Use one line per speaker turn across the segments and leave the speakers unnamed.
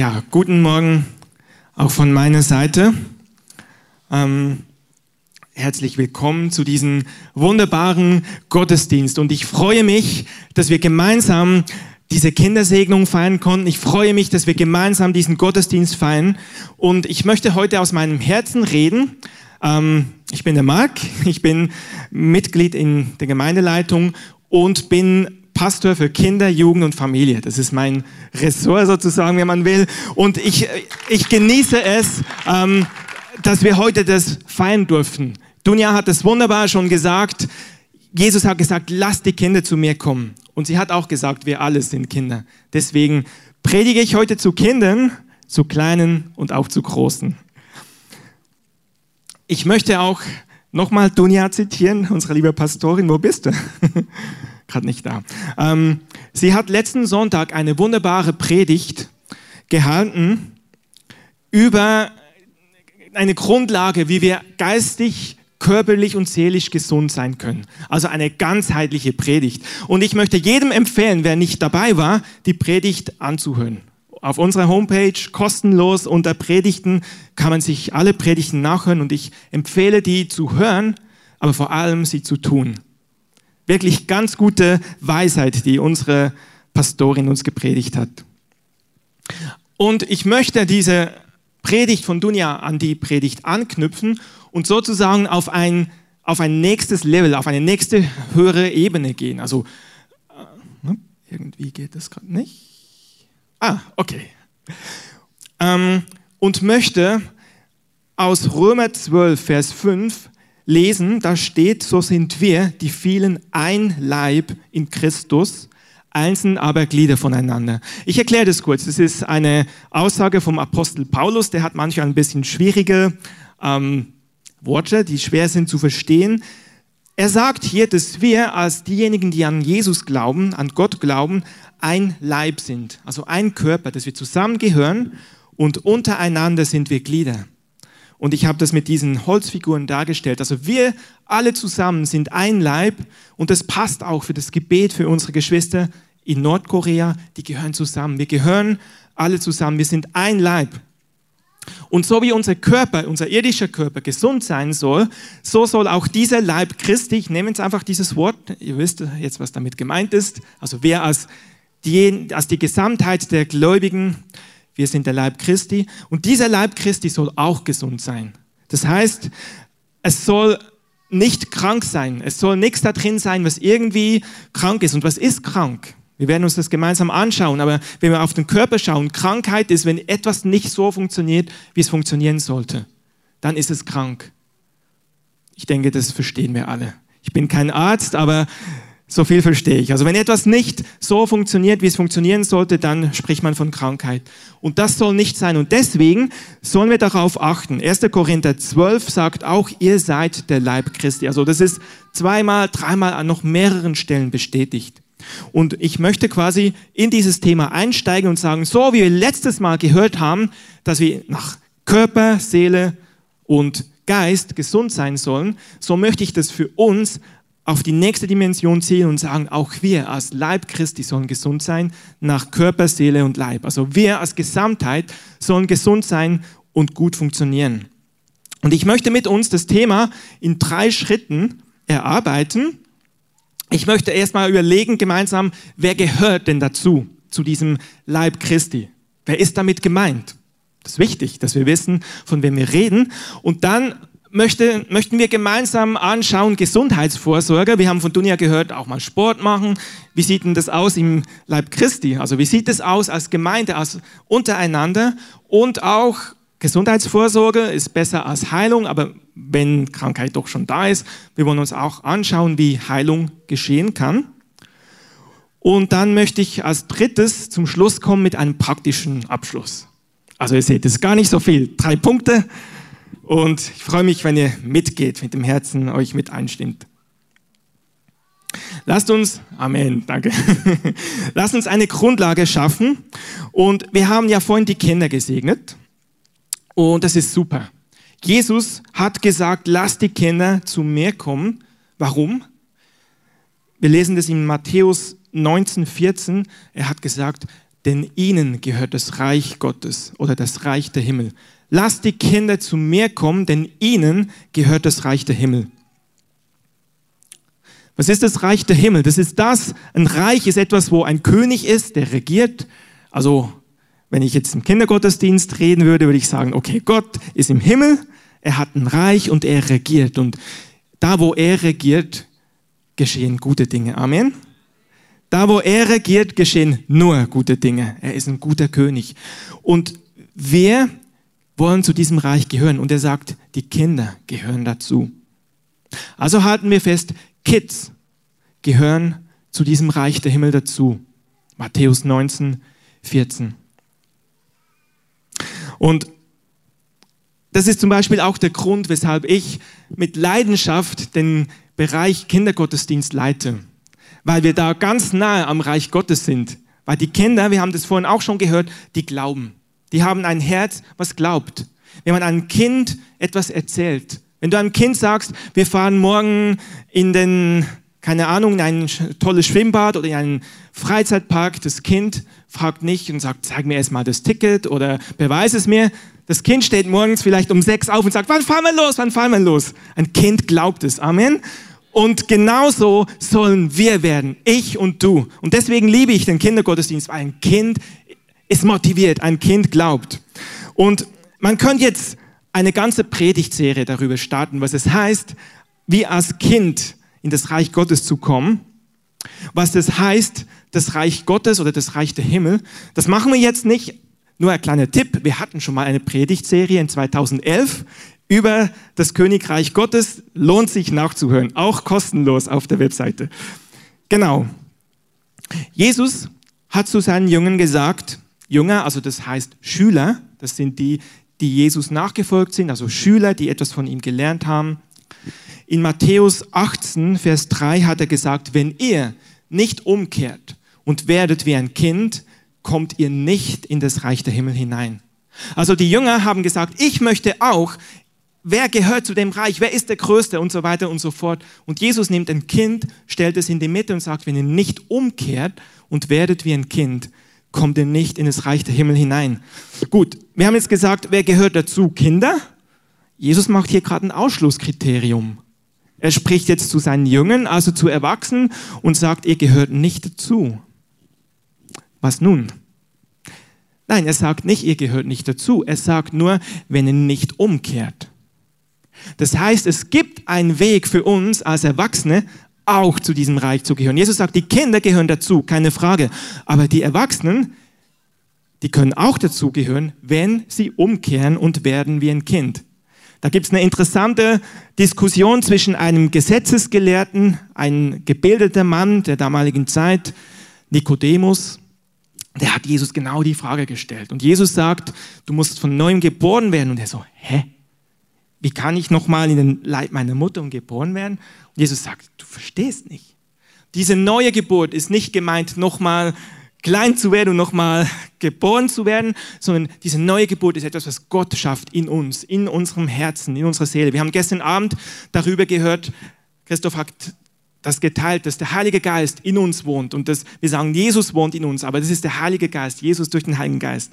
Ja, guten Morgen auch von meiner Seite. Ähm, herzlich willkommen zu diesem wunderbaren Gottesdienst. Und ich freue mich, dass wir gemeinsam diese Kindersegnung feiern konnten. Ich freue mich, dass wir gemeinsam diesen Gottesdienst feiern. Und ich möchte heute aus meinem Herzen reden. Ähm, ich bin der Marc, ich bin Mitglied in der Gemeindeleitung und bin Pastor für Kinder, Jugend und Familie. Das ist mein Ressort sozusagen, wenn man will. Und ich, ich genieße es, ähm, dass wir heute das feiern durften. Dunja hat es wunderbar schon gesagt. Jesus hat gesagt, lasst die Kinder zu mir kommen. Und sie hat auch gesagt, wir alle sind Kinder. Deswegen predige ich heute zu Kindern, zu Kleinen und auch zu Großen. Ich möchte auch nochmal Dunja zitieren, unsere liebe Pastorin. Wo bist du? gerade nicht da. Ähm, sie hat letzten Sonntag eine wunderbare Predigt gehalten über eine Grundlage, wie wir geistig, körperlich und seelisch gesund sein können. Also eine ganzheitliche Predigt. Und ich möchte jedem empfehlen, wer nicht dabei war, die Predigt anzuhören. Auf unserer Homepage kostenlos unter Predigten kann man sich alle Predigten nachhören und ich empfehle die zu hören, aber vor allem sie zu tun. Wirklich ganz gute Weisheit, die unsere Pastorin uns gepredigt hat. Und ich möchte diese Predigt von Dunja an die Predigt anknüpfen und sozusagen auf ein, auf ein nächstes Level, auf eine nächste höhere Ebene gehen. Also äh, ne, irgendwie geht das gerade nicht. Ah, okay. Ähm, und möchte aus Römer 12, Vers 5 lesen, da steht, so sind wir, die vielen, ein Leib in Christus, einzeln aber Glieder voneinander. Ich erkläre das kurz. Das ist eine Aussage vom Apostel Paulus, der hat manchmal ein bisschen schwierige ähm, Worte, die schwer sind zu verstehen. Er sagt hier, dass wir als diejenigen, die an Jesus glauben, an Gott glauben, ein Leib sind, also ein Körper, dass wir zusammengehören und untereinander sind wir Glieder. Und ich habe das mit diesen Holzfiguren dargestellt. Also wir alle zusammen sind ein Leib und das passt auch für das Gebet für unsere Geschwister in Nordkorea. Die gehören zusammen. Wir gehören alle zusammen. Wir sind ein Leib. Und so wie unser Körper, unser irdischer Körper gesund sein soll, so soll auch dieser Leib Christi, ich nehme jetzt einfach dieses Wort, ihr wisst jetzt, was damit gemeint ist, also wer als die, als die Gesamtheit der Gläubigen wir sind der Leib Christi und dieser Leib Christi soll auch gesund sein. Das heißt, es soll nicht krank sein. Es soll nichts da drin sein, was irgendwie krank ist. Und was ist krank? Wir werden uns das gemeinsam anschauen, aber wenn wir auf den Körper schauen, Krankheit ist, wenn etwas nicht so funktioniert, wie es funktionieren sollte, dann ist es krank. Ich denke, das verstehen wir alle. Ich bin kein Arzt, aber so viel verstehe ich. Also wenn etwas nicht so funktioniert, wie es funktionieren sollte, dann spricht man von Krankheit. Und das soll nicht sein. Und deswegen sollen wir darauf achten. 1. Korinther 12 sagt auch, ihr seid der Leib Christi. Also das ist zweimal, dreimal an noch mehreren Stellen bestätigt. Und ich möchte quasi in dieses Thema einsteigen und sagen, so wie wir letztes Mal gehört haben, dass wir nach Körper, Seele und Geist gesund sein sollen, so möchte ich das für uns auf die nächste Dimension ziehen und sagen, auch wir als Leib Christi sollen gesund sein nach Körper, Seele und Leib. Also wir als Gesamtheit sollen gesund sein und gut funktionieren. Und ich möchte mit uns das Thema in drei Schritten erarbeiten. Ich möchte erstmal überlegen gemeinsam, wer gehört denn dazu, zu diesem Leib Christi? Wer ist damit gemeint? Das ist wichtig, dass wir wissen, von wem wir reden. Und dann möchte, möchten wir gemeinsam anschauen, Gesundheitsvorsorge. Wir haben von Dunja gehört, auch mal Sport machen. Wie sieht denn das aus im Leib Christi? Also wie sieht es aus als Gemeinde, als untereinander? Und auch Gesundheitsvorsorge ist besser als Heilung, aber wenn Krankheit doch schon da ist, wir wollen uns auch anschauen, wie Heilung geschehen kann. Und dann möchte ich als drittes zum Schluss kommen mit einem praktischen Abschluss. Also ihr seht, es ist gar nicht so viel. Drei Punkte und ich freue mich, wenn ihr mitgeht, mit dem Herzen euch mit einstimmt. Lasst uns, Amen, danke. Lasst uns eine Grundlage schaffen. Und wir haben ja vorhin die Kinder gesegnet. Und das ist super. Jesus hat gesagt, lasst die Kinder zu mir kommen. Warum? Wir lesen das in Matthäus 19, 14. Er hat gesagt, denn ihnen gehört das Reich Gottes oder das Reich der Himmel. Lasst die Kinder zu mir kommen, denn ihnen gehört das Reich der Himmel. Was ist das Reich der Himmel? Das ist das, ein Reich ist etwas, wo ein König ist, der regiert. Also, wenn ich jetzt im Kindergottesdienst reden würde, würde ich sagen, okay, Gott ist im Himmel, er hat ein Reich und er regiert. Und da, wo er regiert, geschehen gute Dinge. Amen. Da, wo er regiert, geschehen nur gute Dinge. Er ist ein guter König. Und wir wollen zu diesem Reich gehören. Und er sagt, die Kinder gehören dazu. Also halten wir fest, Kids gehören zu diesem Reich der Himmel dazu. Matthäus 19, 14. Und das ist zum Beispiel auch der Grund, weshalb ich mit Leidenschaft den Bereich Kindergottesdienst leite. Weil wir da ganz nahe am Reich Gottes sind. Weil die Kinder, wir haben das vorhin auch schon gehört, die glauben. Die haben ein Herz, was glaubt. Wenn man einem Kind etwas erzählt, wenn du einem Kind sagst, wir fahren morgen in den, keine Ahnung, in ein tolles Schwimmbad oder in einen Freizeitpark, das Kind fragt nicht und sagt, zeig mir erstmal das Ticket oder beweise es mir. Das Kind steht morgens vielleicht um sechs auf und sagt, wann fahren wir los, wann fahren wir los? Ein Kind glaubt es, Amen. Und genauso sollen wir werden, ich und du. Und deswegen liebe ich den Kindergottesdienst, weil ein Kind ist motiviert, ein Kind glaubt. Und man könnte jetzt eine ganze Predigtserie darüber starten, was es heißt, wie als Kind in das Reich Gottes zu kommen, was das heißt, das Reich Gottes oder das Reich der Himmel. Das machen wir jetzt nicht. Nur ein kleiner Tipp. Wir hatten schon mal eine Predigtserie in 2011 über das Königreich Gottes. Lohnt sich nachzuhören. Auch kostenlos auf der Webseite. Genau. Jesus hat zu seinen Jüngern gesagt, Jünger, also das heißt Schüler, das sind die, die Jesus nachgefolgt sind, also Schüler, die etwas von ihm gelernt haben. In Matthäus 18, Vers 3 hat er gesagt, wenn ihr nicht umkehrt und werdet wie ein Kind, kommt ihr nicht in das Reich der Himmel hinein. Also die Jünger haben gesagt, ich möchte auch, wer gehört zu dem Reich, wer ist der Größte und so weiter und so fort. Und Jesus nimmt ein Kind, stellt es in die Mitte und sagt, wenn ihr nicht umkehrt und werdet wie ein Kind, kommt ihr nicht in das Reich der Himmel hinein. Gut, wir haben jetzt gesagt, wer gehört dazu? Kinder? Jesus macht hier gerade ein Ausschlusskriterium. Er spricht jetzt zu seinen Jüngern, also zu Erwachsenen, und sagt, ihr gehört nicht dazu. Was nun? Nein, er sagt nicht, ihr gehört nicht dazu. Er sagt nur, wenn ihr nicht umkehrt. Das heißt, es gibt einen Weg für uns als Erwachsene, auch zu diesem Reich zu gehören. Jesus sagt, die Kinder gehören dazu, keine Frage. Aber die Erwachsenen, die können auch dazu gehören, wenn sie umkehren und werden wie ein Kind. Da gibt es eine interessante Diskussion zwischen einem Gesetzesgelehrten, ein gebildeter Mann der damaligen Zeit, Nikodemus, der hat Jesus genau die Frage gestellt. Und Jesus sagt, du musst von neuem geboren werden. Und er so, hä? Wie kann ich nochmal in den Leib meiner Mutter geboren werden? Und Jesus sagt, du verstehst nicht. Diese neue Geburt ist nicht gemeint, nochmal klein zu werden und nochmal geboren zu werden, sondern diese neue Geburt ist etwas, was Gott schafft in uns, in unserem Herzen, in unserer Seele. Wir haben gestern Abend darüber gehört, Christoph hat das geteilt, dass der Heilige Geist in uns wohnt und dass wir sagen, Jesus wohnt in uns, aber das ist der Heilige Geist, Jesus durch den Heiligen Geist.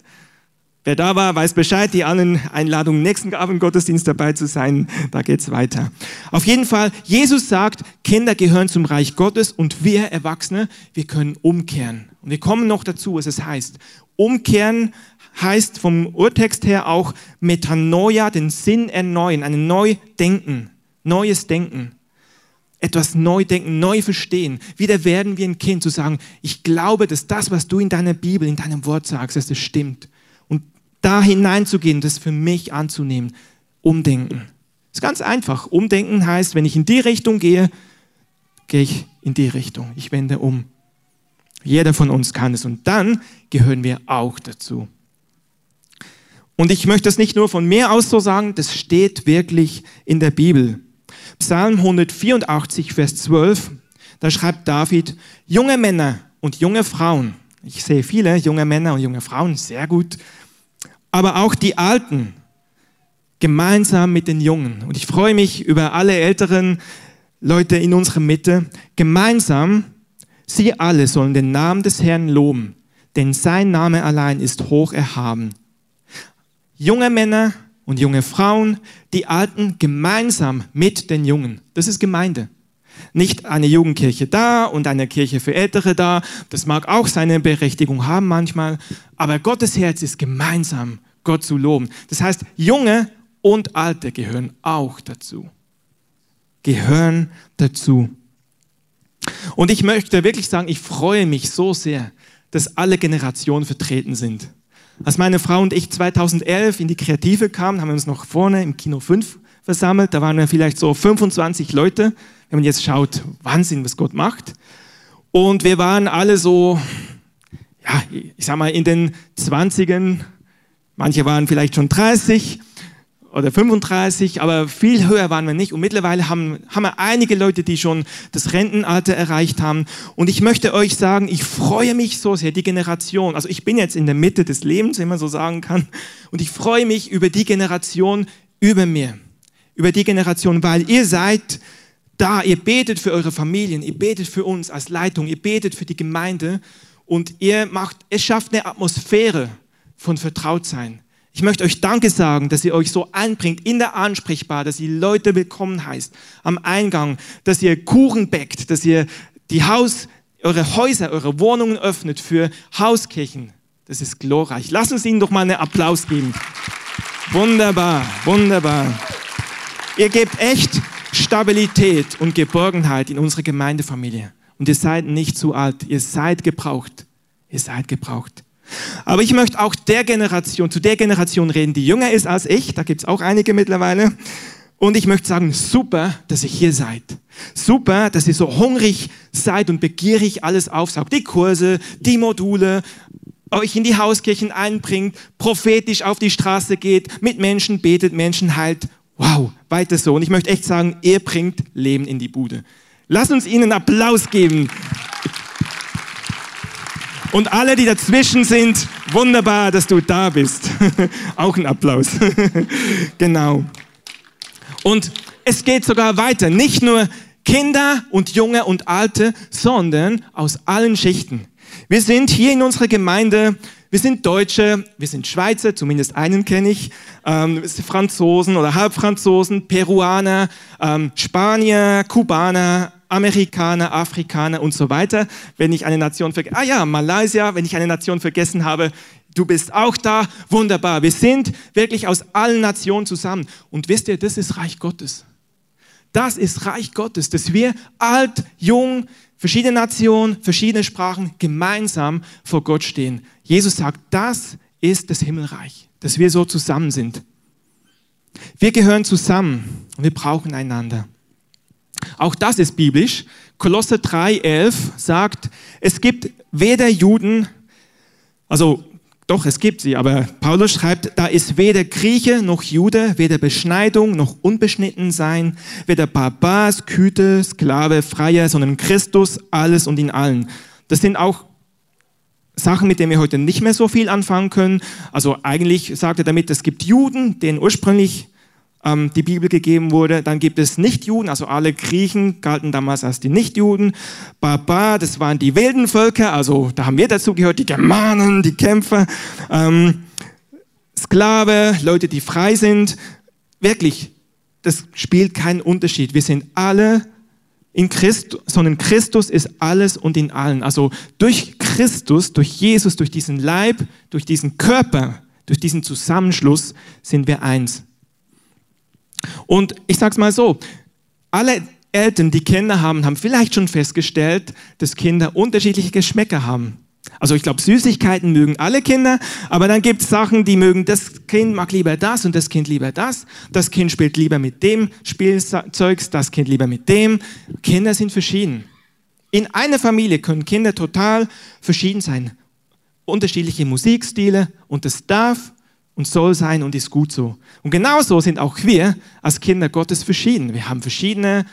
Wer da war, weiß Bescheid, die anderen Einladungen nächsten Abend Gottesdienst dabei zu sein, da geht's weiter. Auf jeden Fall, Jesus sagt, Kinder gehören zum Reich Gottes und wir Erwachsene, wir können umkehren. Und wir kommen noch dazu, was es heißt. Umkehren heißt vom Urtext her auch Metanoia, den Sinn erneuern, ein Neudenken, neues Denken etwas neu denken, neu verstehen. Wieder werden wir ein Kind zu sagen, ich glaube, dass das, was du in deiner Bibel, in deinem Wort sagst, dass das stimmt da hineinzugehen, das für mich anzunehmen. Umdenken. Das ist ganz einfach. Umdenken heißt, wenn ich in die Richtung gehe, gehe ich in die Richtung. Ich wende um. Jeder von uns kann es. Und dann gehören wir auch dazu. Und ich möchte das nicht nur von mir aus so sagen, das steht wirklich in der Bibel. Psalm 184, Vers 12, da schreibt David, junge Männer und junge Frauen, ich sehe viele junge Männer und junge Frauen, sehr gut, aber auch die Alten gemeinsam mit den Jungen. Und ich freue mich über alle älteren Leute in unserer Mitte. Gemeinsam, sie alle sollen den Namen des Herrn loben, denn sein Name allein ist hoch erhaben. Junge Männer und junge Frauen, die Alten gemeinsam mit den Jungen. Das ist Gemeinde. Nicht eine Jugendkirche da und eine Kirche für Ältere da. Das mag auch seine Berechtigung haben manchmal. Aber Gottes Herz ist gemeinsam, Gott zu loben. Das heißt, Junge und Alte gehören auch dazu. Gehören dazu. Und ich möchte wirklich sagen, ich freue mich so sehr, dass alle Generationen vertreten sind. Als meine Frau und ich 2011 in die Kreative kamen, haben wir uns noch vorne im Kino 5 versammelt. Da waren wir vielleicht so 25 Leute. Wenn man jetzt schaut, Wahnsinn, was Gott macht. Und wir waren alle so, ja, ich sag mal, in den 20ern. Manche waren vielleicht schon 30 oder 35, aber viel höher waren wir nicht. Und mittlerweile haben, haben wir einige Leute, die schon das Rentenalter erreicht haben. Und ich möchte euch sagen, ich freue mich so sehr, die Generation, also ich bin jetzt in der Mitte des Lebens, wenn man so sagen kann, und ich freue mich über die Generation über mir, über die Generation, weil ihr seid da, ihr betet für eure Familien, ihr betet für uns als Leitung, ihr betet für die Gemeinde und ihr macht, es schafft eine Atmosphäre von Vertrautsein ich möchte euch Danke sagen, dass ihr euch so einbringt in der Ansprechbar, dass ihr Leute willkommen heißt am Eingang, dass ihr Kuchen bäckt, dass ihr die Haus, eure Häuser, eure Wohnungen öffnet für Hauskirchen. Das ist glorreich. Lasst uns ihnen doch mal einen Applaus geben. Wunderbar, wunderbar. Ihr gebt echt Stabilität und Geborgenheit in unsere Gemeindefamilie. Und ihr seid nicht zu alt. Ihr seid gebraucht. Ihr seid gebraucht. Aber ich möchte auch der Generation, zu der Generation reden, die jünger ist als ich. Da gibt es auch einige mittlerweile. Und ich möchte sagen, super, dass ihr hier seid. Super, dass ihr so hungrig seid und begierig alles aufsaugt. Die Kurse, die Module, euch in die Hauskirchen einbringt, prophetisch auf die Straße geht, mit Menschen betet, Menschen heilt. Wow, weiter so. Und ich möchte echt sagen, ihr bringt Leben in die Bude. Lasst uns ihnen Applaus geben. Und alle, die dazwischen sind, wunderbar, dass du da bist. Auch ein Applaus. genau. Und es geht sogar weiter. Nicht nur Kinder und Junge und Alte, sondern aus allen Schichten. Wir sind hier in unserer Gemeinde, wir sind Deutsche, wir sind Schweizer, zumindest einen kenne ich, ähm, Franzosen oder Halbfranzosen, Peruaner, ähm, Spanier, Kubaner, Amerikaner, Afrikaner und so weiter. Wenn ich eine Nation vergesse, ah ja, Malaysia, wenn ich eine Nation vergessen habe, du bist auch da, wunderbar. Wir sind wirklich aus allen Nationen zusammen. Und wisst ihr, das ist Reich Gottes. Das ist Reich Gottes, dass wir alt, jung, verschiedene Nationen, verschiedene Sprachen gemeinsam vor Gott stehen. Jesus sagt, das ist das Himmelreich, dass wir so zusammen sind. Wir gehören zusammen und wir brauchen einander. Auch das ist biblisch. Kolosse 3,11 sagt, es gibt weder Juden, also doch, es gibt sie, aber Paulus schreibt, da ist weder Grieche noch Jude, weder Beschneidung noch unbeschnitten sein, weder Barbar, Sküte, Sklave, Freier, sondern Christus, alles und in allen. Das sind auch Sachen, mit denen wir heute nicht mehr so viel anfangen können. Also eigentlich sagt er damit, es gibt Juden, denen ursprünglich ähm, die Bibel gegeben wurde. Dann gibt es Nichtjuden, also alle Griechen galten damals als die Nichtjuden. Barbar, das waren die wilden Völker, also da haben wir dazu gehört, die Germanen, die Kämpfer. Ähm, Sklave, Leute, die frei sind. Wirklich, das spielt keinen Unterschied. Wir sind alle in Christus, sondern Christus ist alles und in allen. Also durch Christus, durch Jesus, durch diesen Leib, durch diesen Körper, durch diesen Zusammenschluss sind wir eins. Und ich sage es mal so, alle Eltern, die Kinder haben, haben vielleicht schon festgestellt, dass Kinder unterschiedliche Geschmäcker haben. Also ich glaube, Süßigkeiten mögen alle Kinder, aber dann gibt es Sachen, die mögen, das Kind mag lieber das und das Kind lieber das. Das Kind spielt lieber mit dem Spielzeugs, das Kind lieber mit dem. Kinder sind verschieden. In einer Familie können Kinder total verschieden sein. Unterschiedliche Musikstile und das darf und soll sein und ist gut so. Und genauso sind auch wir als Kinder Gottes verschieden. Wir haben verschiedene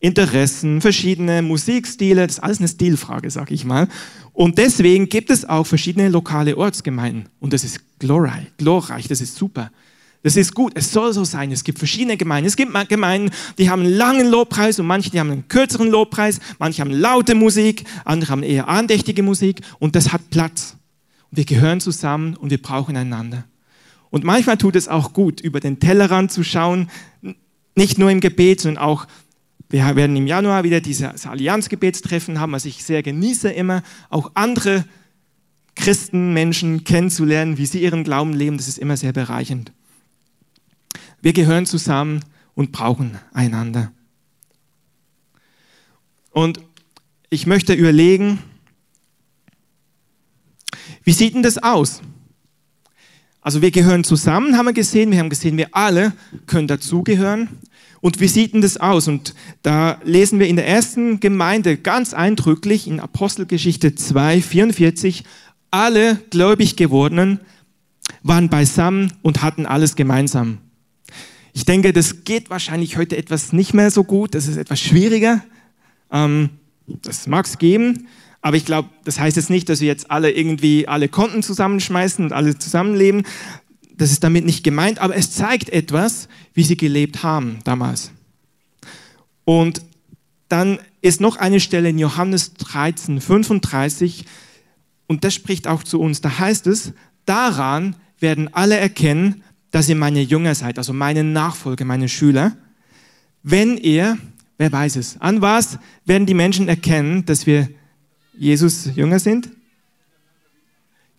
Interessen, verschiedene Musikstile, das ist alles eine Stilfrage, sag ich mal. Und deswegen gibt es auch verschiedene lokale Ortsgemeinden. Und das ist glorreich, glorreich, das ist super. Das ist gut, es soll so sein. Es gibt verschiedene Gemeinden. Es gibt Gemeinden, die haben einen langen Lobpreis und manche, die haben einen kürzeren Lobpreis. Manche haben laute Musik, andere haben eher andächtige Musik und das hat Platz. Wir gehören zusammen und wir brauchen einander. Und manchmal tut es auch gut, über den Tellerrand zu schauen, nicht nur im Gebet, sondern auch, wir werden im Januar wieder dieses Allianzgebetstreffen haben, was ich sehr genieße immer, auch andere Christenmenschen kennenzulernen, wie sie ihren Glauben leben, das ist immer sehr bereichend. Wir gehören zusammen und brauchen einander. Und ich möchte überlegen, wie sieht denn das aus? Also wir gehören zusammen, haben wir gesehen. Wir haben gesehen, wir alle können dazugehören. Und wie sieht denn das aus? Und da lesen wir in der ersten Gemeinde ganz eindrücklich in Apostelgeschichte 2, 44, alle gläubig gewordenen waren beisammen und hatten alles gemeinsam. Ich denke, das geht wahrscheinlich heute etwas nicht mehr so gut, das ist etwas schwieriger. Ähm, das mag es geben, aber ich glaube, das heißt jetzt nicht, dass wir jetzt alle irgendwie alle Konten zusammenschmeißen und alle zusammenleben. Das ist damit nicht gemeint, aber es zeigt etwas, wie sie gelebt haben damals. Und dann ist noch eine Stelle in Johannes 13, 35, und das spricht auch zu uns. Da heißt es, daran werden alle erkennen, dass ihr meine Jünger seid, also meine Nachfolger, meine Schüler, wenn ihr, wer weiß es, an was werden die Menschen erkennen, dass wir Jesus Jünger sind?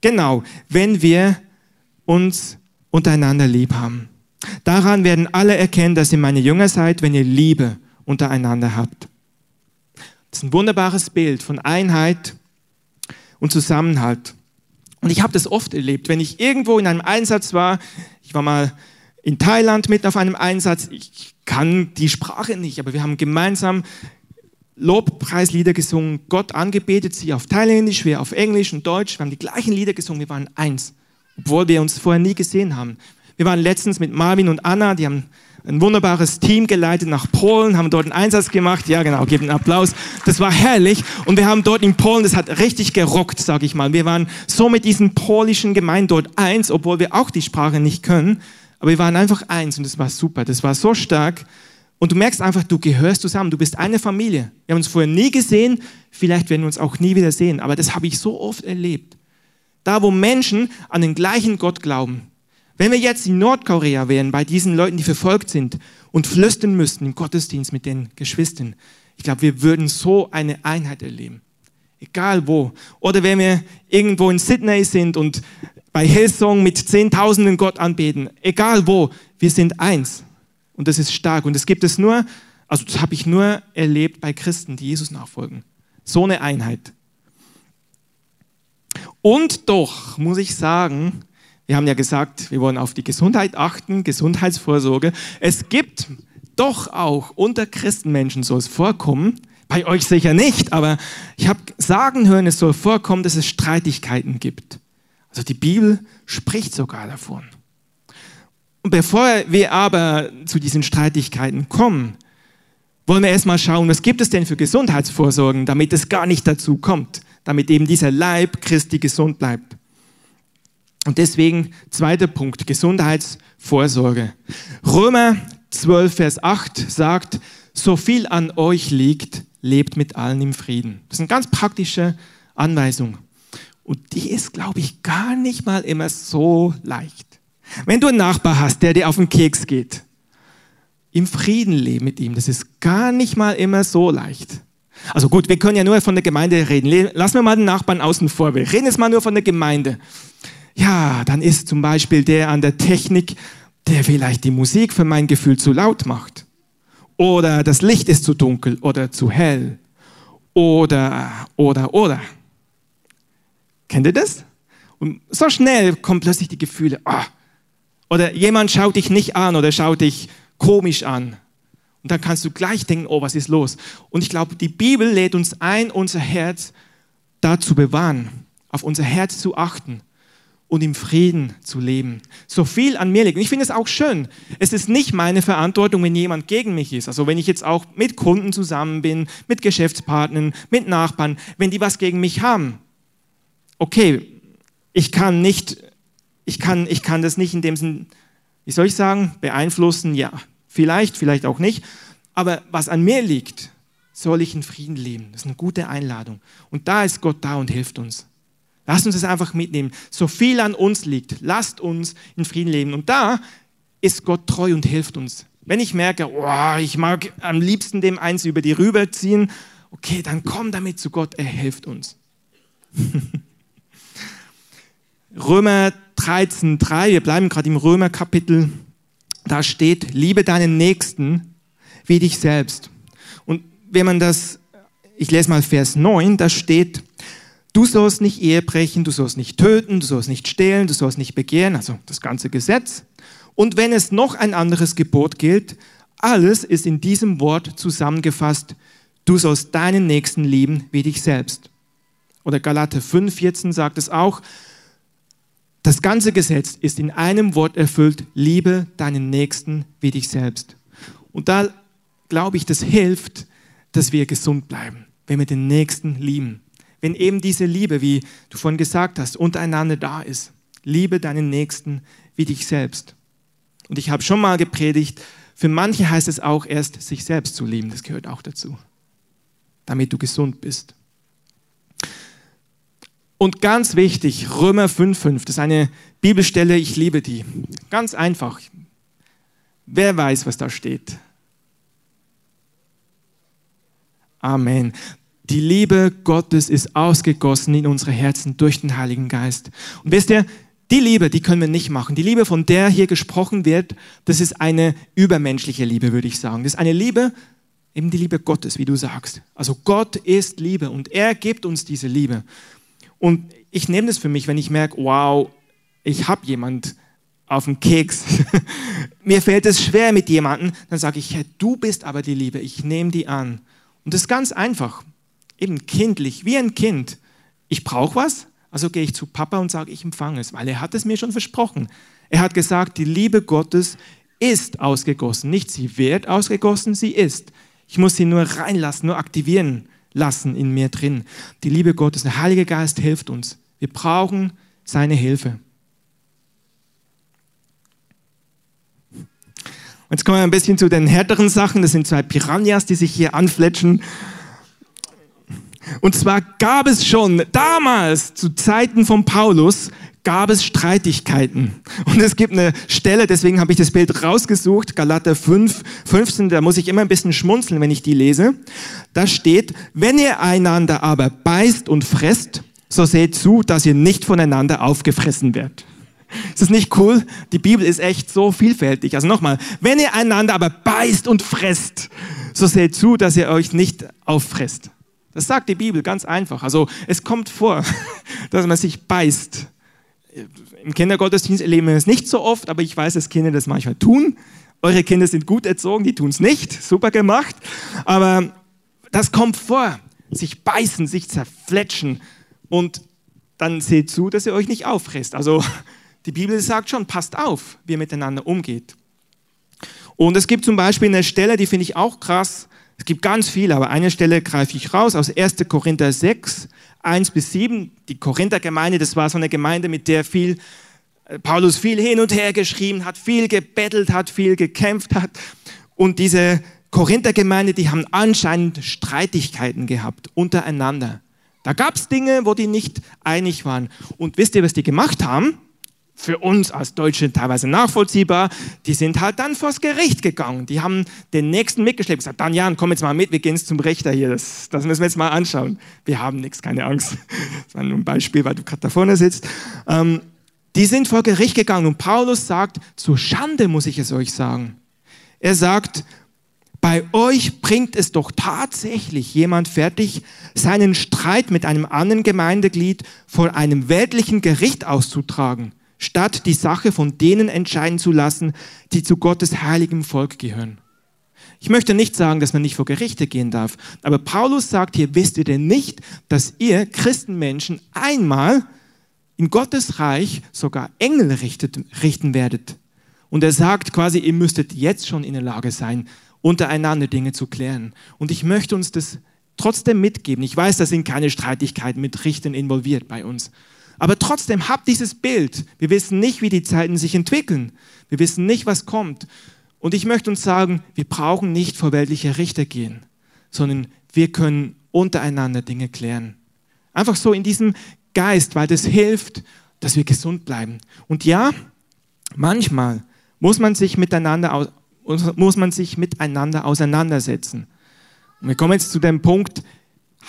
Genau, wenn wir uns untereinander lieb haben. Daran werden alle erkennen, dass ihr meine Jünger seid, wenn ihr Liebe untereinander habt. Das ist ein wunderbares Bild von Einheit und Zusammenhalt. Und ich habe das oft erlebt, wenn ich irgendwo in einem Einsatz war, ich war mal in Thailand mit auf einem Einsatz, ich kann die Sprache nicht, aber wir haben gemeinsam Lobpreislieder gesungen, Gott angebetet, sie auf Thailändisch, wir auf Englisch und Deutsch. Wir haben die gleichen Lieder gesungen, wir waren eins, obwohl wir uns vorher nie gesehen haben. Wir waren letztens mit Marvin und Anna, die haben ein wunderbares Team geleitet nach Polen, haben dort einen Einsatz gemacht. Ja, genau, gebt einen Applaus. Das war herrlich. Und wir haben dort in Polen, das hat richtig gerockt, sage ich mal. Wir waren so mit diesen polnischen Gemeinden dort eins, obwohl wir auch die Sprache nicht können. Aber wir waren einfach eins und das war super. Das war so stark. Und du merkst einfach, du gehörst zusammen, du bist eine Familie. Wir haben uns vorher nie gesehen, vielleicht werden wir uns auch nie wieder sehen, aber das habe ich so oft erlebt. Da, wo Menschen an den gleichen Gott glauben. Wenn wir jetzt in Nordkorea wären, bei diesen Leuten, die verfolgt sind und flüstern müssten im Gottesdienst mit den Geschwistern, ich glaube, wir würden so eine Einheit erleben. Egal wo. Oder wenn wir irgendwo in Sydney sind und bei Hillsong mit Zehntausenden Gott anbeten. Egal wo. Wir sind eins. Und das ist stark. Und das gibt es nur, also das habe ich nur erlebt bei Christen, die Jesus nachfolgen. So eine Einheit. Und doch muss ich sagen, wir haben ja gesagt, wir wollen auf die Gesundheit achten, Gesundheitsvorsorge. Es gibt doch auch unter Christenmenschen soll es vorkommen, bei euch sicher nicht, aber ich habe sagen hören, es soll vorkommen, dass es Streitigkeiten gibt. Also die Bibel spricht sogar davon. Bevor wir aber zu diesen Streitigkeiten kommen, wollen wir erstmal schauen, was gibt es denn für Gesundheitsvorsorgen, damit es gar nicht dazu kommt, damit eben dieser Leib Christi gesund bleibt. Und deswegen zweiter Punkt, Gesundheitsvorsorge. Römer 12, Vers 8 sagt, so viel an euch liegt, lebt mit allen im Frieden. Das ist eine ganz praktische Anweisung. Und die ist, glaube ich, gar nicht mal immer so leicht. Wenn du einen Nachbar hast, der dir auf den Keks geht, im Frieden leben mit ihm, das ist gar nicht mal immer so leicht. Also gut, wir können ja nur von der Gemeinde reden. Lassen wir mal den Nachbarn außen vor. Wir reden jetzt mal nur von der Gemeinde. Ja, dann ist zum Beispiel der an der Technik, der vielleicht die Musik für mein Gefühl zu laut macht. Oder das Licht ist zu dunkel oder zu hell. Oder, oder, oder. Kennt ihr das? Und so schnell kommen plötzlich die Gefühle, oh, oder jemand schaut dich nicht an oder schaut dich komisch an. Und dann kannst du gleich denken, oh, was ist los? Und ich glaube, die Bibel lädt uns ein, unser Herz da zu bewahren, auf unser Herz zu achten und im Frieden zu leben. So viel an mir liegt. Und ich finde es auch schön. Es ist nicht meine Verantwortung, wenn jemand gegen mich ist. Also wenn ich jetzt auch mit Kunden zusammen bin, mit Geschäftspartnern, mit Nachbarn, wenn die was gegen mich haben. Okay, ich kann nicht ich kann, ich kann das nicht in dem Sinn, wie soll ich sagen, beeinflussen, ja, vielleicht, vielleicht auch nicht. Aber was an mir liegt, soll ich in Frieden leben. Das ist eine gute Einladung. Und da ist Gott da und hilft uns. Lasst uns es einfach mitnehmen. So viel an uns liegt, lasst uns in Frieden leben. Und da ist Gott treu und hilft uns. Wenn ich merke, oh, ich mag am liebsten dem eins über die Rübe ziehen, okay, dann komm damit zu Gott, er hilft uns. Römer 13, 3, wir bleiben gerade im Römer-Kapitel, da steht, liebe deinen Nächsten wie dich selbst. Und wenn man das, ich lese mal Vers 9, da steht, Du sollst nicht Ehe brechen, du sollst nicht töten, du sollst nicht stehlen, du sollst nicht begehren, also das ganze Gesetz. Und wenn es noch ein anderes Gebot gilt, alles ist in diesem Wort zusammengefasst. Du sollst deinen Nächsten lieben wie dich selbst. Oder Galater 5,14 sagt es auch. Das ganze Gesetz ist in einem Wort erfüllt. Liebe deinen Nächsten wie dich selbst. Und da glaube ich, das hilft, dass wir gesund bleiben, wenn wir den Nächsten lieben wenn eben diese Liebe, wie du vorhin gesagt hast, untereinander da ist. Liebe deinen Nächsten wie dich selbst. Und ich habe schon mal gepredigt, für manche heißt es auch erst, sich selbst zu lieben. Das gehört auch dazu, damit du gesund bist. Und ganz wichtig, Römer 5,5, das ist eine Bibelstelle, ich liebe die. Ganz einfach. Wer weiß, was da steht? Amen. Die Liebe Gottes ist ausgegossen in unsere Herzen durch den Heiligen Geist. Und wisst ihr, die Liebe, die können wir nicht machen. Die Liebe, von der hier gesprochen wird, das ist eine übermenschliche Liebe, würde ich sagen. Das ist eine Liebe, eben die Liebe Gottes, wie du sagst. Also Gott ist Liebe und er gibt uns diese Liebe. Und ich nehme das für mich, wenn ich merke, wow, ich habe jemand auf dem Keks. Mir fällt es schwer mit jemandem, dann sage ich, hey, du bist aber die Liebe, ich nehme die an. Und das ist ganz einfach eben kindlich, wie ein Kind. Ich brauche was, also gehe ich zu Papa und sage, ich empfange es, weil er hat es mir schon versprochen. Er hat gesagt, die Liebe Gottes ist ausgegossen. Nicht sie wird ausgegossen, sie ist. Ich muss sie nur reinlassen, nur aktivieren lassen in mir drin. Die Liebe Gottes, der Heilige Geist hilft uns. Wir brauchen seine Hilfe. Jetzt kommen wir ein bisschen zu den härteren Sachen. Das sind zwei Piranhas, die sich hier anfletschen. Und zwar gab es schon damals, zu Zeiten von Paulus, gab es Streitigkeiten. Und es gibt eine Stelle, deswegen habe ich das Bild rausgesucht, Galater 5, 15, da muss ich immer ein bisschen schmunzeln, wenn ich die lese. Da steht, wenn ihr einander aber beißt und fresst, so seht zu, dass ihr nicht voneinander aufgefressen werdet. Ist das nicht cool? Die Bibel ist echt so vielfältig. Also nochmal, wenn ihr einander aber beißt und fresst, so seht zu, dass ihr euch nicht auffresst. Das sagt die Bibel ganz einfach. Also es kommt vor, dass man sich beißt. Im Kindergottesdienst erleben wir es nicht so oft, aber ich weiß, dass Kinder das manchmal tun. Eure Kinder sind gut erzogen, die tun es nicht. Super gemacht. Aber das kommt vor. Sich beißen, sich zerfletschen. Und dann seht zu, dass ihr euch nicht auffresst. Also die Bibel sagt schon, passt auf, wie ihr miteinander umgeht. Und es gibt zum Beispiel eine Stelle, die finde ich auch krass. Es gibt ganz viele, aber eine Stelle greife ich raus aus 1. Korinther 6, 1 bis 7. Die Korinther-Gemeinde, das war so eine Gemeinde, mit der viel, äh, Paulus viel hin und her geschrieben hat, viel gebettelt hat, viel gekämpft hat. Und diese Korinther-Gemeinde, die haben anscheinend Streitigkeiten gehabt untereinander. Da gab es Dinge, wo die nicht einig waren. Und wisst ihr, was die gemacht haben? Für uns als Deutsche teilweise nachvollziehbar, die sind halt dann vors Gericht gegangen. Die haben den Nächsten mitgeschleppt und gesagt, dann Jan, komm jetzt mal mit, wir gehen zum Richter hier, das, das müssen wir jetzt mal anschauen. Wir haben nichts, keine Angst. Das war nur ein Beispiel, weil du gerade da vorne sitzt. Ähm, die sind vor Gericht gegangen und Paulus sagt, zur Schande muss ich es euch sagen. Er sagt, bei euch bringt es doch tatsächlich jemand fertig, seinen Streit mit einem anderen Gemeindeglied vor einem weltlichen Gericht auszutragen statt die Sache von denen entscheiden zu lassen, die zu Gottes heiligem Volk gehören. Ich möchte nicht sagen, dass man nicht vor Gerichte gehen darf, aber Paulus sagt hier, wisst ihr denn nicht, dass ihr Christenmenschen einmal in Gottes Reich sogar Engel richtet, richten werdet? Und er sagt quasi, ihr müsstet jetzt schon in der Lage sein, untereinander Dinge zu klären. Und ich möchte uns das trotzdem mitgeben. Ich weiß, da sind keine Streitigkeiten mit Richtern involviert bei uns. Aber trotzdem habt dieses Bild. Wir wissen nicht, wie die Zeiten sich entwickeln. Wir wissen nicht, was kommt. Und ich möchte uns sagen, wir brauchen nicht vor weltliche Richter gehen, sondern wir können untereinander Dinge klären. Einfach so in diesem Geist, weil das hilft, dass wir gesund bleiben. Und ja, manchmal muss man sich miteinander, muss man sich miteinander auseinandersetzen. Und wir kommen jetzt zu dem Punkt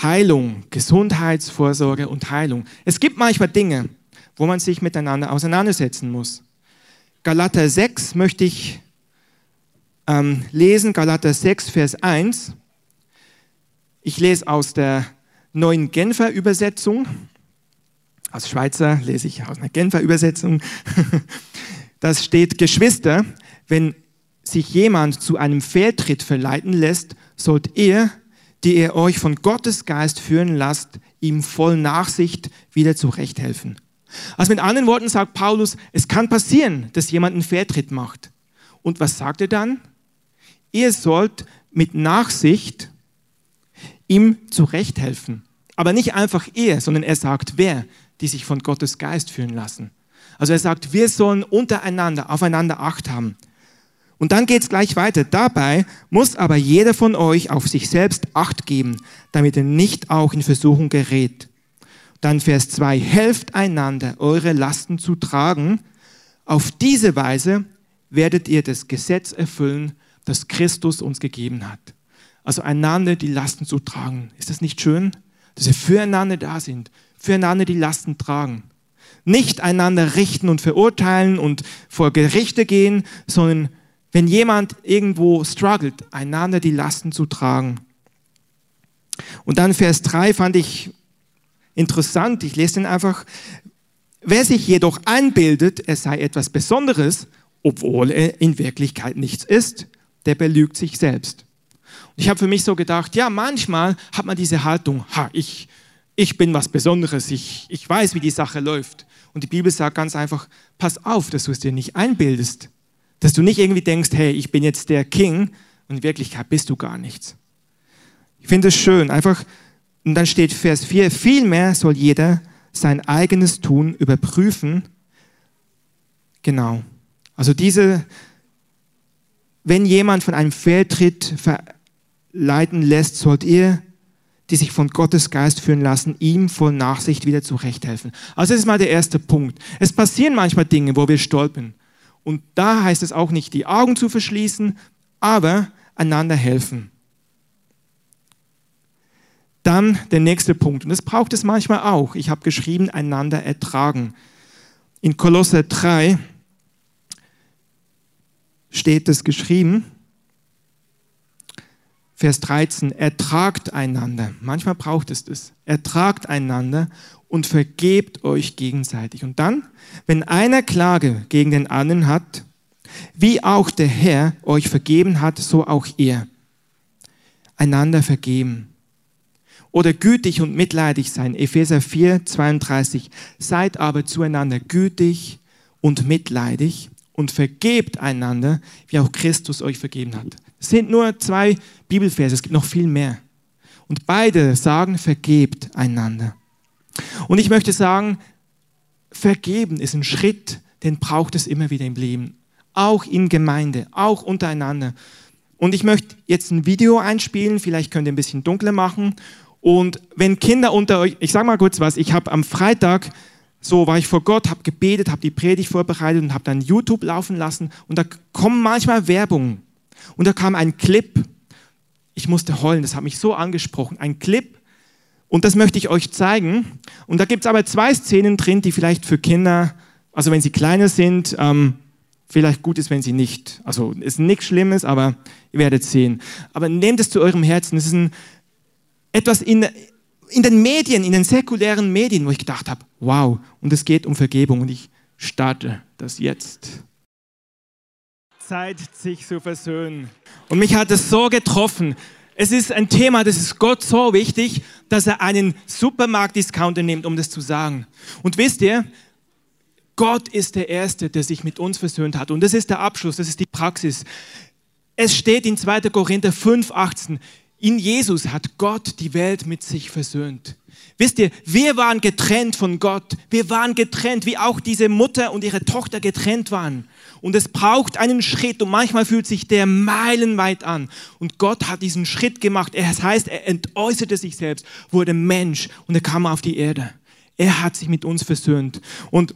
Heilung, Gesundheitsvorsorge und Heilung. Es gibt manchmal Dinge, wo man sich miteinander auseinandersetzen muss. Galater 6 möchte ich ähm, lesen, Galater 6, Vers 1. Ich lese aus der neuen Genfer Übersetzung. Als Schweizer lese ich aus einer Genfer Übersetzung. Das steht, Geschwister, wenn sich jemand zu einem Fehltritt verleiten lässt, sollt ihr, die ihr euch von Gottes Geist führen lasst, ihm voll Nachsicht wieder zurechthelfen. Also mit anderen Worten sagt Paulus, es kann passieren, dass jemand einen Fehltritt macht. Und was sagt er dann? Ihr sollt mit Nachsicht ihm zurechthelfen. Aber nicht einfach er, sondern er sagt, wer, die sich von Gottes Geist führen lassen. Also er sagt, wir sollen untereinander, aufeinander Acht haben. Und dann geht es gleich weiter. Dabei muss aber jeder von euch auf sich selbst Acht geben, damit er nicht auch in Versuchung gerät. Dann Vers 2, helft einander, eure Lasten zu tragen. Auf diese Weise werdet ihr das Gesetz erfüllen, das Christus uns gegeben hat. Also einander die Lasten zu tragen. Ist das nicht schön? Dass wir füreinander da sind, füreinander die Lasten tragen. Nicht einander richten und verurteilen und vor Gerichte gehen, sondern wenn jemand irgendwo struggelt, einander die Lasten zu tragen. Und dann Vers 3 fand ich interessant. Ich lese den einfach. Wer sich jedoch einbildet, er sei etwas Besonderes, obwohl er in Wirklichkeit nichts ist, der belügt sich selbst. Und ich habe für mich so gedacht, ja, manchmal hat man diese Haltung, ha, ich, ich bin was Besonderes, ich, ich weiß, wie die Sache läuft. Und die Bibel sagt ganz einfach, pass auf, dass du es dir nicht einbildest. Dass du nicht irgendwie denkst, hey, ich bin jetzt der King und in Wirklichkeit bist du gar nichts. Ich finde es schön, einfach, und dann steht Vers 4, vielmehr soll jeder sein eigenes Tun überprüfen. Genau. Also diese, wenn jemand von einem Fehltritt verleiten lässt, sollt ihr, die sich von Gottes Geist führen lassen, ihm voll Nachsicht wieder zurechthelfen. Also das ist mal der erste Punkt. Es passieren manchmal Dinge, wo wir stolpern. Und da heißt es auch nicht, die Augen zu verschließen, aber einander helfen. Dann der nächste Punkt, und das braucht es manchmal auch. Ich habe geschrieben, einander ertragen. In Kolosser 3 steht es geschrieben, Vers 13, ertragt einander. Manchmal braucht es das. Ertragt einander und vergebt euch gegenseitig. Und dann, wenn einer Klage gegen den anderen hat, wie auch der Herr euch vergeben hat, so auch ihr. Einander vergeben. Oder gütig und mitleidig sein. Epheser 4, 32. Seid aber zueinander gütig und mitleidig und vergebt einander, wie auch Christus euch vergeben hat. Es sind nur zwei Bibelverse, es gibt noch viel mehr. Und beide sagen, vergebt einander. Und ich möchte sagen, vergeben ist ein Schritt, den braucht es immer wieder im Leben. Auch in Gemeinde, auch untereinander. Und ich möchte jetzt ein Video einspielen, vielleicht könnt ihr ein bisschen dunkler machen. Und wenn Kinder unter euch, ich sage mal kurz was, ich habe am Freitag so war ich vor Gott, habe gebetet, habe die Predigt vorbereitet und habe dann YouTube laufen lassen und da kommen manchmal Werbung und da kam ein Clip. Ich musste heulen, das hat mich so angesprochen. Ein Clip und das möchte ich euch zeigen. Und da gibt es aber zwei Szenen drin, die vielleicht für Kinder, also wenn sie kleiner sind, ähm, vielleicht gut ist, wenn sie nicht. Also ist nichts Schlimmes, aber ihr werdet sehen. Aber nehmt es zu eurem Herzen. Es ist ein, etwas in, in den Medien, in den säkulären Medien, wo ich gedacht habe, wow, und es geht um Vergebung und ich starte das jetzt. Zeit, sich zu versöhnen. Und mich hat es so getroffen. Es ist ein Thema, das ist Gott so wichtig, dass er einen Supermarkt-Discounter nimmt, um das zu sagen. Und wisst ihr, Gott ist der Erste, der sich mit uns versöhnt hat. Und das ist der Abschluss, das ist die Praxis. Es steht in 2. Korinther 5, 18, in Jesus hat Gott die Welt mit sich versöhnt. Wisst ihr, wir waren getrennt von Gott. Wir waren getrennt, wie auch diese Mutter und ihre Tochter getrennt waren. Und es braucht einen Schritt und manchmal fühlt sich der meilenweit an. Und Gott hat diesen Schritt gemacht. Das heißt, er entäußerte sich selbst, wurde Mensch und er kam auf die Erde. Er hat sich mit uns versöhnt. Und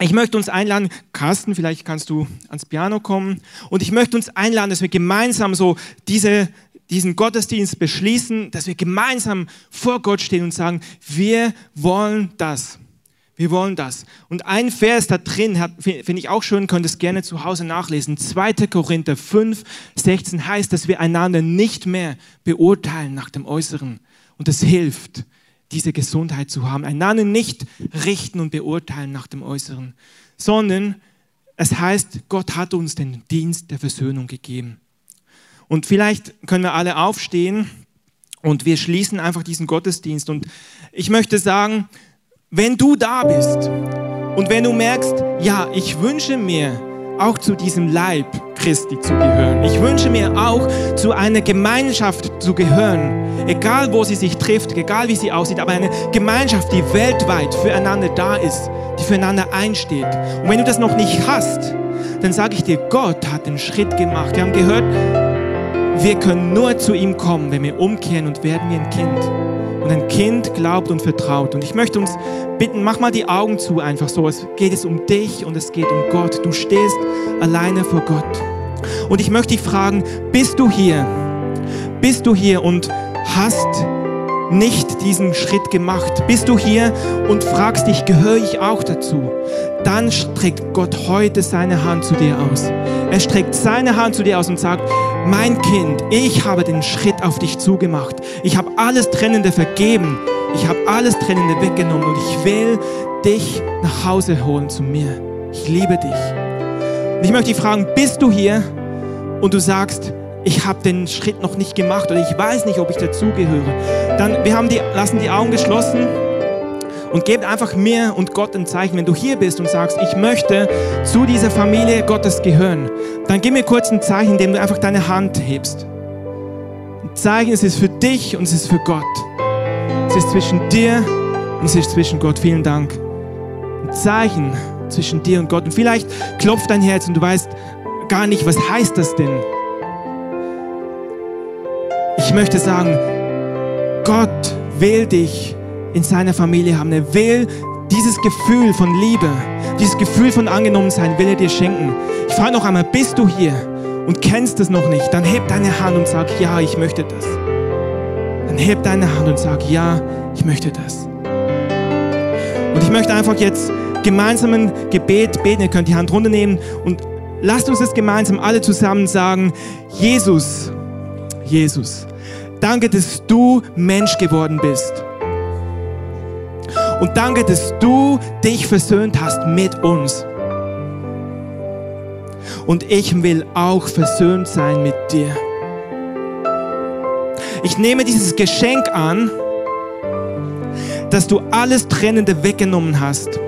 ich möchte uns einladen, Carsten, vielleicht kannst du ans Piano kommen. Und ich möchte uns einladen, dass wir gemeinsam so diese, diesen Gottesdienst beschließen, dass wir gemeinsam vor Gott stehen und sagen, wir wollen das. Wir wollen das. Und ein Vers da drin, finde ich auch schön, könnt es gerne zu Hause nachlesen. 2. Korinther 5, 16 heißt, dass wir einander nicht mehr beurteilen nach dem Äußeren. Und es hilft, diese Gesundheit zu haben. Einander nicht richten und beurteilen nach dem Äußeren, sondern es heißt, Gott hat uns den Dienst der Versöhnung gegeben. Und vielleicht können wir alle aufstehen und wir schließen einfach diesen Gottesdienst. Und ich möchte sagen, wenn du da bist und wenn du merkst, ja, ich wünsche mir auch zu diesem Leib Christi zu gehören. Ich wünsche mir auch zu einer Gemeinschaft zu gehören, egal wo sie sich trifft, egal wie sie aussieht, aber eine Gemeinschaft, die weltweit füreinander da ist, die füreinander einsteht. Und wenn du das noch nicht hast, dann sage ich dir, Gott hat den Schritt gemacht. Wir haben gehört, wir können nur zu ihm kommen, wenn wir umkehren und werden wie ein Kind. Und ein Kind glaubt und vertraut. Und ich möchte uns bitten, mach mal die Augen zu, einfach so. Es geht es um dich und es geht um Gott. Du stehst alleine vor Gott. Und ich möchte dich fragen, bist du hier? Bist du hier und hast nicht diesen Schritt gemacht? Bist du hier und fragst dich, gehöre ich auch dazu? Dann streckt Gott heute seine Hand zu dir aus. Er streckt seine Hand zu dir aus und sagt, mein Kind, ich habe den Schritt auf dich zugemacht. Ich habe alles Trennende vergeben. Ich habe alles Trennende weggenommen und ich will dich nach Hause holen zu mir. Ich liebe dich. Und ich möchte dich fragen, bist du hier und du sagst, ich habe den Schritt noch nicht gemacht oder ich weiß nicht, ob ich dazugehöre, dann wir haben die, lassen die Augen geschlossen und gebt einfach mir und Gott ein Zeichen. Wenn du hier bist und sagst, ich möchte zu dieser Familie Gottes gehören, dann gib mir kurz ein Zeichen, indem du einfach deine Hand hebst. Ein Zeichen, es ist für dich und es ist für Gott. Es ist zwischen dir und es ist zwischen Gott. Vielen Dank. Ein Zeichen zwischen dir und Gott. Und vielleicht klopft dein Herz und du weißt gar nicht, was heißt das denn? Ich möchte sagen, Gott will dich in seiner Familie haben. Er will dieses Gefühl von Liebe, dieses Gefühl von Angenommensein will er dir schenken. Ich frage noch einmal, bist du hier und kennst es noch nicht? Dann heb deine Hand und sag, ja, ich möchte das. Dann heb deine Hand und sag, ja, ich möchte das. Und ich möchte einfach jetzt gemeinsam ein Gebet beten. Ihr könnt die Hand runternehmen und lasst uns das gemeinsam alle zusammen sagen. Jesus, Jesus, danke, dass du Mensch geworden bist. Und danke, dass du dich versöhnt hast mit uns. Und ich will auch versöhnt sein mit dir. Ich nehme dieses Geschenk an, dass du alles Trennende weggenommen hast.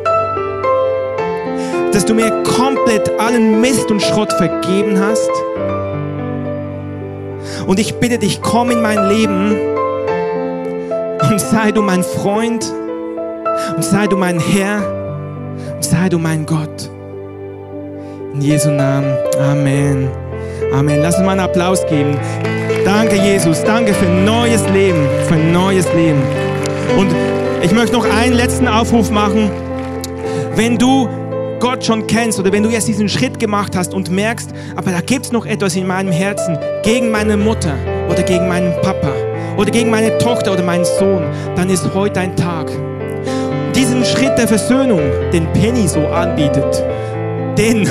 Dass du mir komplett allen Mist und Schrott vergeben hast. Und ich bitte dich, komm in mein Leben und sei du mein Freund und sei du mein Herr und sei du mein Gott. In Jesu Namen. Amen. Amen. Lass uns mal einen Applaus geben. Danke, Jesus. Danke für neues Leben. Für neues Leben. Und ich möchte noch einen letzten Aufruf machen. Wenn du Gott schon kennst oder wenn du jetzt diesen Schritt gemacht hast und merkst, aber da gibt es noch etwas in meinem Herzen gegen meine Mutter oder gegen meinen Papa oder gegen meine Tochter oder meinen Sohn, dann ist heute ein Tag diesen Schritt der Versöhnung, den Penny so anbietet, den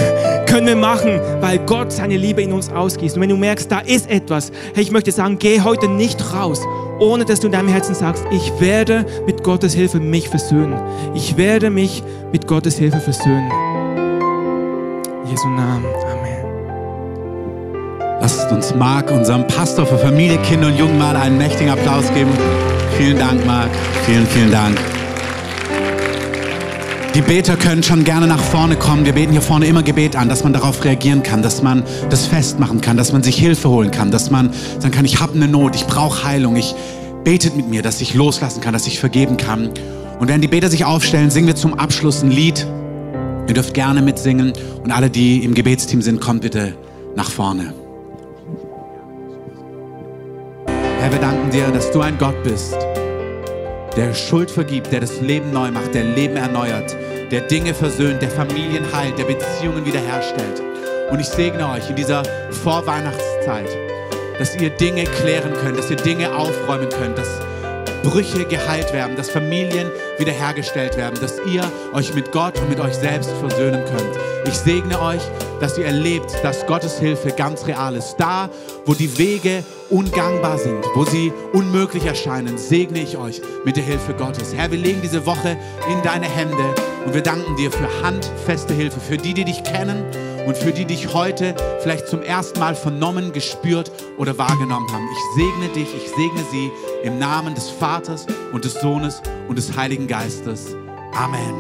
können wir machen, weil Gott seine Liebe in uns ausgießt. Und wenn du merkst, da ist etwas, hey, ich möchte sagen, geh heute nicht raus, ohne dass du in deinem Herzen sagst, ich werde mit Gottes Hilfe mich versöhnen. Ich werde mich mit Gottes Hilfe versöhnen. In Jesu Namen. Amen.
Lasst uns Marc, unserem Pastor für Familie, Kinder und Jungen, mal einen mächtigen Applaus geben. Vielen Dank, Marc. Vielen, vielen Dank. Die Beter können schon gerne nach vorne kommen. Wir beten hier vorne immer Gebet an, dass man darauf reagieren kann, dass man das festmachen kann, dass man sich Hilfe holen kann, dass man sagen kann, ich habe eine Not, ich brauche Heilung, ich betet mit mir, dass ich loslassen kann, dass ich vergeben kann. Und während die Beter sich aufstellen, singen wir zum Abschluss ein Lied. Ihr dürft gerne mitsingen und alle, die im Gebetsteam sind, kommt bitte nach vorne. Herr, wir danken dir, dass du ein Gott bist, der Schuld vergibt, der das Leben neu macht, der Leben erneuert, der Dinge versöhnt, der Familien heilt, der Beziehungen wiederherstellt. Und ich segne euch in dieser Vorweihnachtszeit, dass ihr Dinge klären könnt, dass ihr Dinge aufräumen könnt, dass Brüche geheilt werden, dass Familien wiederhergestellt werden, dass ihr euch mit Gott und mit euch selbst versöhnen könnt. Ich segne euch, dass ihr erlebt, dass Gottes Hilfe ganz real ist. Da, wo die Wege ungangbar sind, wo sie unmöglich erscheinen, segne ich euch mit der Hilfe Gottes. Herr, wir legen diese Woche in deine Hände und wir danken dir für handfeste Hilfe, für die, die dich kennen und für die, die dich heute vielleicht zum ersten Mal vernommen, gespürt oder wahrgenommen haben. Ich segne dich, ich segne sie im Namen des Vaters und des Sohnes und des Heiligen Geistes. Amen.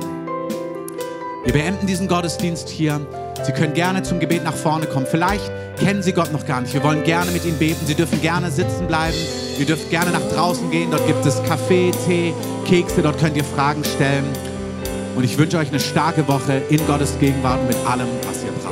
Wir beenden diesen Gottesdienst hier. Sie können gerne zum Gebet nach vorne kommen. Vielleicht kennen Sie Gott noch gar nicht. Wir wollen gerne mit Ihnen beten. Sie dürfen gerne sitzen bleiben. Ihr dürft gerne nach draußen gehen. Dort gibt es Kaffee, Tee, Kekse. Dort könnt ihr Fragen stellen. Und ich wünsche euch eine starke Woche in Gottes Gegenwart mit allem, was ihr braucht.